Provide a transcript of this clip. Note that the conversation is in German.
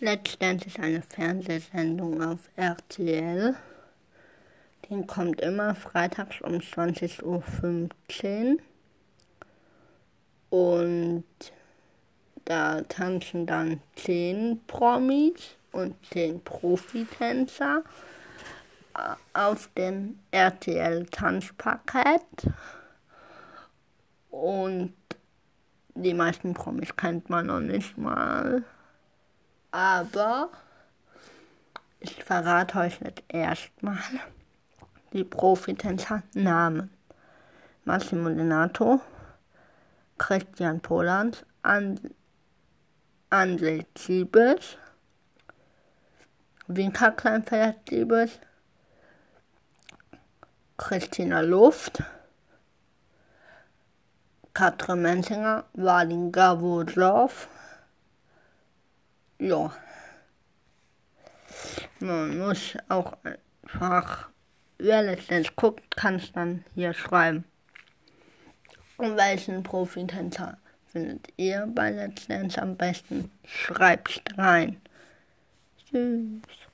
Dance ist eine Fernsehsendung auf RTL. Die kommt immer freitags um 20.15 Uhr. Und da tanzen dann 10 Promis und 10 Profitänzer auf dem RTL Tanzpaket. Und die meisten Promis kennt man noch nicht mal. Aber ich verrate euch jetzt erstmal die Profitänzer Namen. Massimo Donato, Christian Polanz, And André Ziebes, Winker Kleinfeld Ziebes, Christina Luft, Katrin Menzinger, Vadim Gavudlov, ja. Man muss auch einfach, wer letztendlich guckt, kann es dann hier schreiben. Und welchen Profitänzer findet ihr bei Let's Dance am besten? Schreibt rein. Tschüss.